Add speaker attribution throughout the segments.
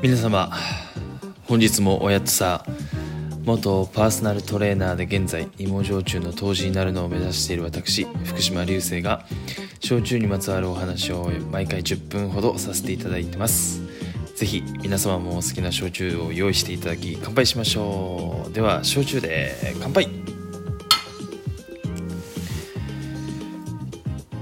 Speaker 1: 皆様本日もおやつさ元パーソナルトレーナーで現在芋焼酎の杜氏になるのを目指している私福島流星が焼酎にまつわるお話を毎回10分ほどさせていただいてます。ぜひ皆様もお好きな焼酎を用意していただき乾杯しましょう。では焼酎で乾杯。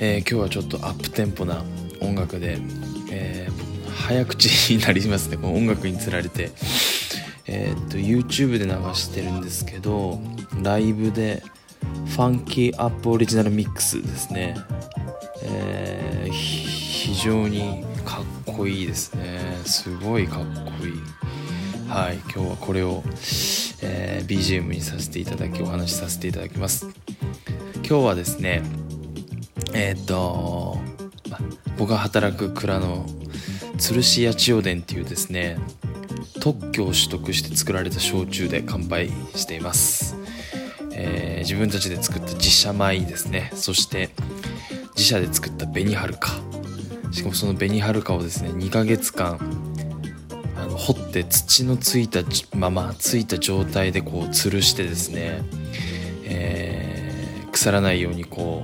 Speaker 1: えー、今日はちょっとアップテンポな音楽で、えー、早口になりますね。この音楽につられて。えー、っと YouTube で流してるんですけどライブでファンキーアップオリジナルミックスですね、えー、非常にかっこいいですね。すごいかっこいい。はい今日はこれを、えー、BGM にさせていただきお話しさせていただきます。今日はですねえー、っと、僕が働く蔵の鶴市八千代田っていうですね特許を取得して作られた焼酎で乾杯しています、えー、自分たちで作った自社米ですね。そして自社で作った紅はるか。しかもその紅はるかをですね2ヶ月間あの掘って土のついたままついた状態でこう吊るしてですね、えー、腐らないようにこ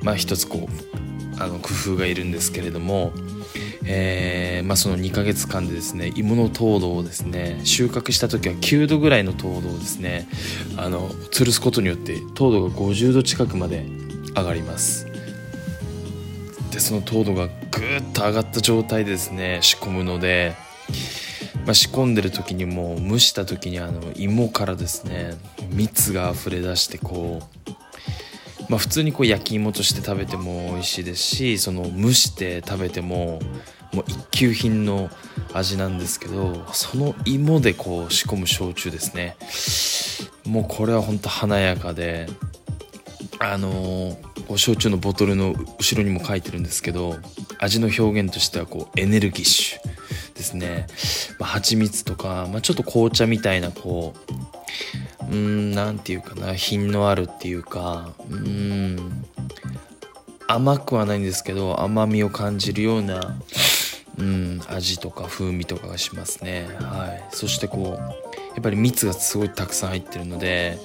Speaker 1: うまあ一つこうあの工夫がいるんですけれども、えーまあ、その2ヶ月間でですね芋の糖度をですね収穫した時は9度ぐらいの糖度をですねあの吊るすことによって糖度が50度近くまで上がります。でその糖度がぐっと上がった状態でですね仕込むので、まあ、仕込んでる時にも蒸した時にあの芋からですね蜜が溢れ出してこうまあ、普通にこう焼き芋として食べても美味しいですしその蒸して食べてももう一級品の味なんですけどその芋でこう仕込む焼酎ですね。もうこれは本当華やかであのー、焼酎のボトルの後ろにも書いてるんですけど味の表現としてはこうエネルギッシュですね、まあ、蜂蜜とか、まあ、ちょっと紅茶みたいなこううん何て言うかな品のあるっていうかうん甘くはないんですけど甘みを感じるようなうん味とか風味とかがしますね。はい。そしてこうやっぱり蜜がすごいたくさん入ってるので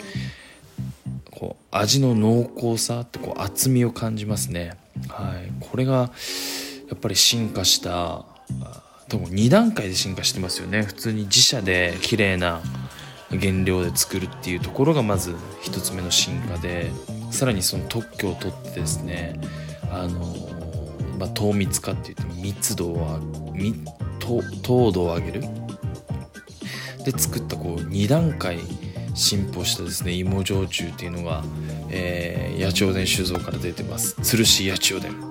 Speaker 1: こう味の濃厚さってこう厚みを感じますね。はい。これがやっぱり進化したでも2段階で進化してますよね。普通に自社で綺麗な原料で作るっていうところがまず1つ目の進化でさらにその特許を取ってですねあの、まあ、糖密化って言っても密度を糖度を上げる。で作ったこう2段階進歩したですね芋焼酎っていうのが、えー、八千代田酒造から出てます。鶴市八千代田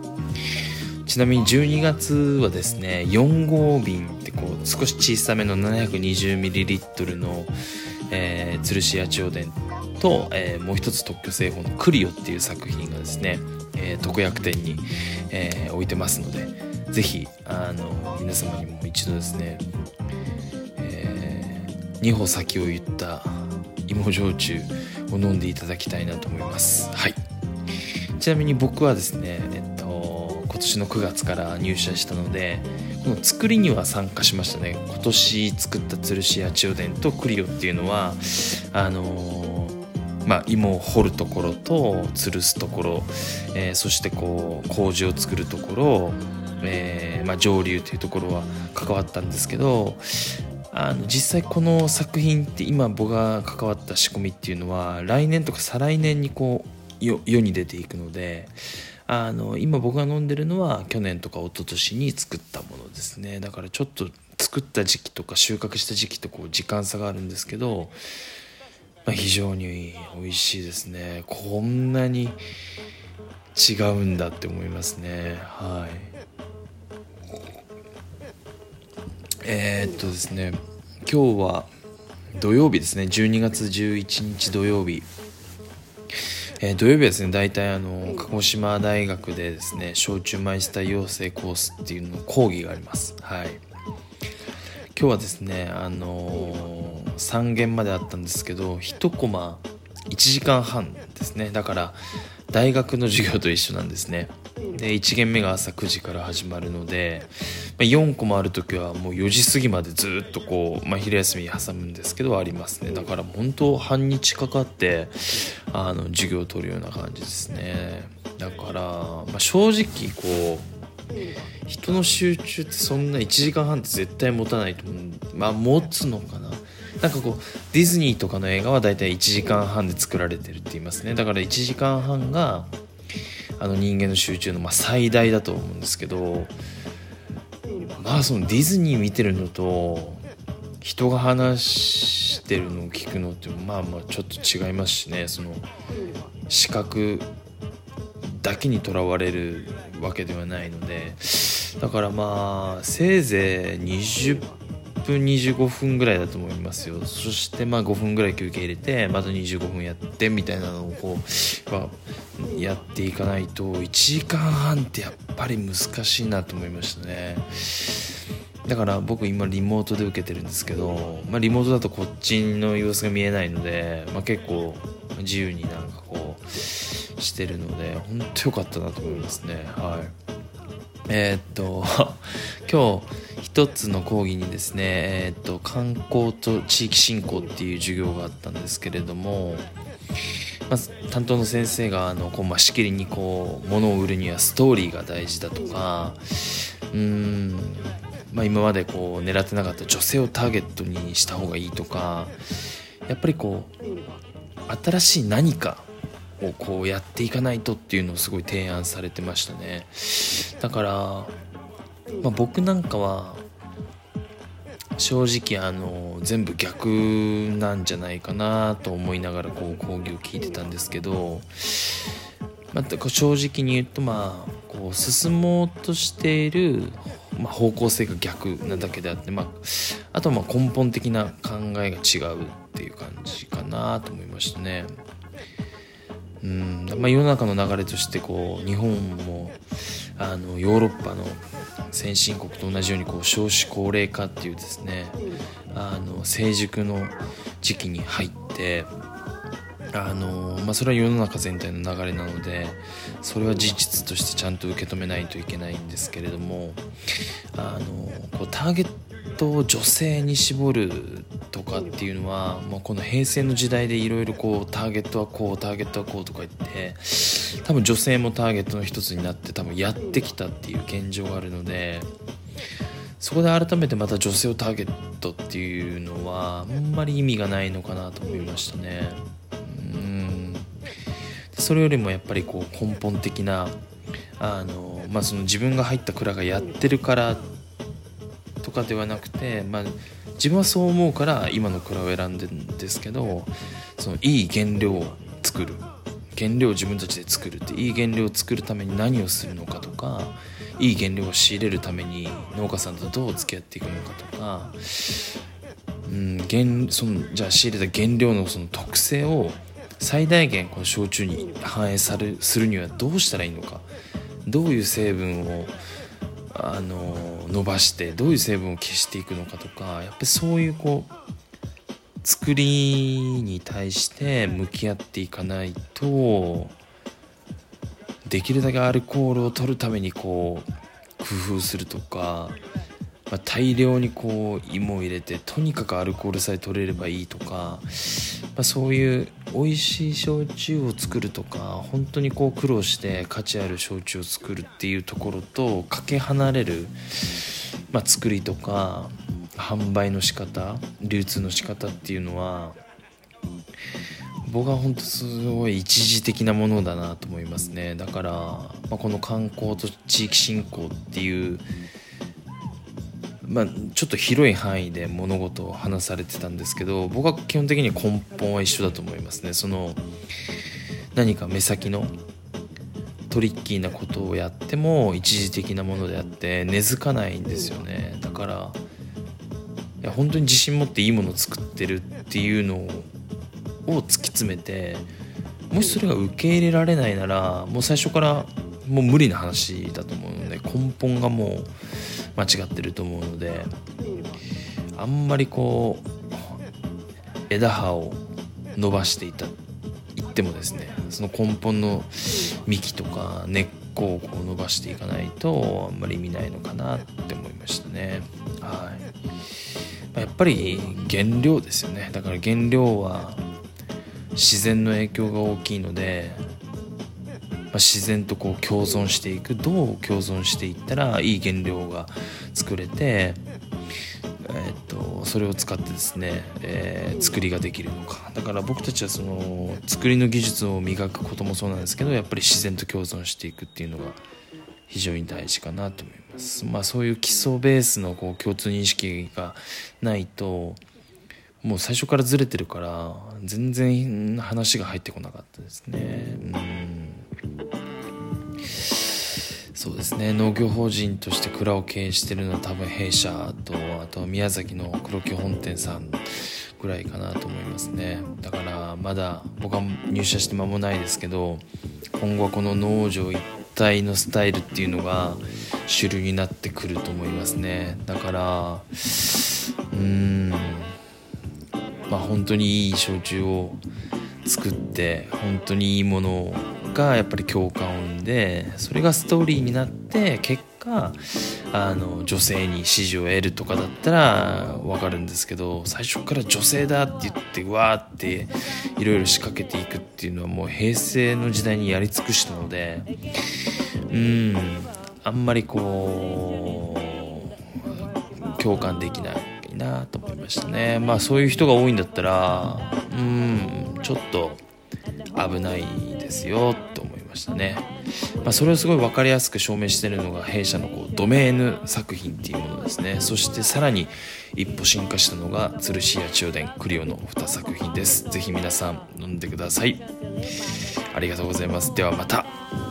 Speaker 1: ちなみに12月はですね4号瓶ってこう少し小さめの 720ml の、えー、吊るし八千代田と、えー、もう一つ特許製法のクリオっていう作品がですね、えー、特約店に、えー、置いてますのでぜひあの皆様にも一度ですね、えー、2歩先を言った芋焼酎を飲んでいただきたいなと思います。はい。ちなみに僕はですね、今年の9月から入社したのでこの作りには参加しましたね。今年作った吊るし八千代田とクリオっていうのはあのー、まあ、芋を掘るところと吊るすところ、えー、そしてこう麹を作るところ、えー、まあ、上流というところは関わったんですけどあの実際この作品って今僕が関わった仕込みっていうのは来年とか再来年にこう世に出ていくのであの今僕が飲んでるのは去年とか一昨年に作ったものですね。だからちょっと作った時期とか収穫した時期とこう時間差があるんですけど、まあ、非常に美味しいですね。こんなに違うんだって思いますね。はい。えー、っとですね今日は土曜日ですね。12月11日土曜日。えー、土曜日はですね大体あの鹿児島大学でですね焼酎マイスター養成コースっていうの講義があります。はい。今日はですねあのー、3限まであったんですけど1コマ1時間半ですね。だから大学の授業と一緒なんですね。で1限目が朝9時から始まるので、ま、4個もある時はもう4時過ぎまでずっとこう、まあ、昼休み挟むんですけどありますね。だから本当半日かかってあの授業を取るような感じですね。だから、まあ、正直こう人の集中ってそんな1時間半って絶対持たないと思うまあ持つのかな。なんかこうディズニーとかの映画はだいたい1時間半で作られてるって言いますね。だから1時間半があの人間の集中のま最大だと思うんですけどまあそのディズニー見てるのと人が話してるのを聞くのってまあまあちょっと違いますしねその視覚だけにとらわれるわけではないのでだからまあせいぜい20分25分ぐらいだと思いますよ。そしてまあ5分ぐらい休憩入れてまた25分やってみたいなのをこう、まあ、やっていかないと1時間半ってやっぱり難しいなと思いましたね。だから僕今リモートで受けてるんですけど、まあ、リモートだとこっちの様子が見えないので、まあ、結構自由になんかこうしてるので本当良かったなと思いますね。はい。えー、っと 今日一つの講義にですね、えー、っと観光と地域振興っていう授業があったんですけれどもまず担当の先生があのこう、まあ、しきりにこう物を売るにはストーリーが大事だとかうーん、まあ、今までこう狙ってなかった女性をターゲットにした方がいいとかやっぱりこう新しい何かをこうやっていかないとっていうのをすごい提案されてましたねだから、まあ、僕なんかは正直あの全部逆なんじゃないかなと思いながらこう講義を聞いてたんですけど、まあ、正直に言うとまあこう進もうとしている、まあ、方向性が逆なだけであって、まあ、あとはまあ根本的な考えが違うっていう感じかなと思いましたね。うん。まあ、世の中の流れとしてこう日本もあのヨーロッパの先進国と同じようにこう少子高齢化っていうですねあの成熟の時期に入ってあの、まあ、それは世の中全体の流れなのでそれは事実としてちゃんと受け止めないといけないんですけれどもあのこうターゲットを女性に絞るとかっていうのは、まあ、この平成の時代でいろいろこうターゲットはこうターゲットはこうとか言って多分女性もターゲットの一つになって多分やってきたっていう現状があるのでそこで改めてまた女性をターゲットっていうのはあんまり意味がないのかなと思いましたね。うんそれよりもやっぱりこう根本的なあの、まあ、その自分が入った蔵がやってるからとかではなくて、まあ、自分はそう思うから今の蔵を選んでるんですけどそのいい原料を作る。原料を自分たちで作るっていい原料を作るために何をするのかとかいい原料を仕入れるために農家さんとどう付き合っていくのかとか、うん、原そのじゃあ仕入れた原料のその特性を最大限この焼酎に反映されするにはどうしたらいいのか。どういう成分をあの伸ばしてどういう成分を消していくのかとかやっぱりそういうこう作りに対して向き合っていかないとできるだけアルコールを取るためにこう工夫するとかまあ、大量にこう芋を入れてとにかくアルコールさえ取れればいいとか、まあ、そういう美味しい焼酎を作るとか本当にこう苦労して価値ある焼酎を作るっていうところとかけ離れる、まあ、作りとか販売の仕方流通の仕方っていうのは僕は本当すごい一時的なものだなと思いますね。だから、まあ、この観光と地域振興っていうまあ、ちょっと広い範囲で物事を話されてたんですけど僕は基本的に根本は一緒だと思いますね。その何か目先のトリッキーなことをやっても一時的なものであって根付かないんですよね。だからいや本当に自信持っていいものを作ってるっていうのを突き詰めてもしそれが受け入れられないならもう最初からもう無理な話だと思うので根本がもう間違ってると思うのであんまりこう枝葉を伸ばしていた言ってもですねその根本の幹とか根っ個こう伸ばしていかないとあんまり意味ないのかなって思いましたね。はい。やっぱり原料ですよね。だから原料は自然の影響が大きいので、自然とこう共存していくどう共存していったらいい原料が作れてえーと、それを使ってですね、えー、作りができるのか。だから僕たちはその作りの技術を磨くこともそうなんですけどやっぱり自然と共存していくっていうのが非常に大事かなと思います。まあそういう基礎ベースのこう共通認識がないともう最初からずれてるから全然話が入ってこなかったですね。うん。そうですね。農業法人として蔵を経営してるのは多分弊社とあと宮崎の黒木本店さんぐらいかなと思いますね。だからまだ僕は入社して間もないですけど今後はこの農場一体のスタイルっていうのが主流になってくると思いますね。だからうーんまあ本当にいい焼酎を作って本当にいいものをがやっぱり共感を生んでそれがストーリーになって結果あの女性に支持を得るとかだったら分かるんですけど最初から女性だって言ってうわーっていろいろ仕掛けていくっていうのはもう平成の時代にやり尽くしたのでうんあんまりこう共感できないなと思いましたね。まあそういう人が多いんだったらうんちょっと危ないですよと思いましたね、まあ、それをすごい分かりやすく証明してるのが弊社のこうドメーヌ作品っていうものですね。そしてさらに一歩進化したのが鶴シア千代田クリオの2作品です。是非皆さん飲んでください。ありがとうございます。ではまた。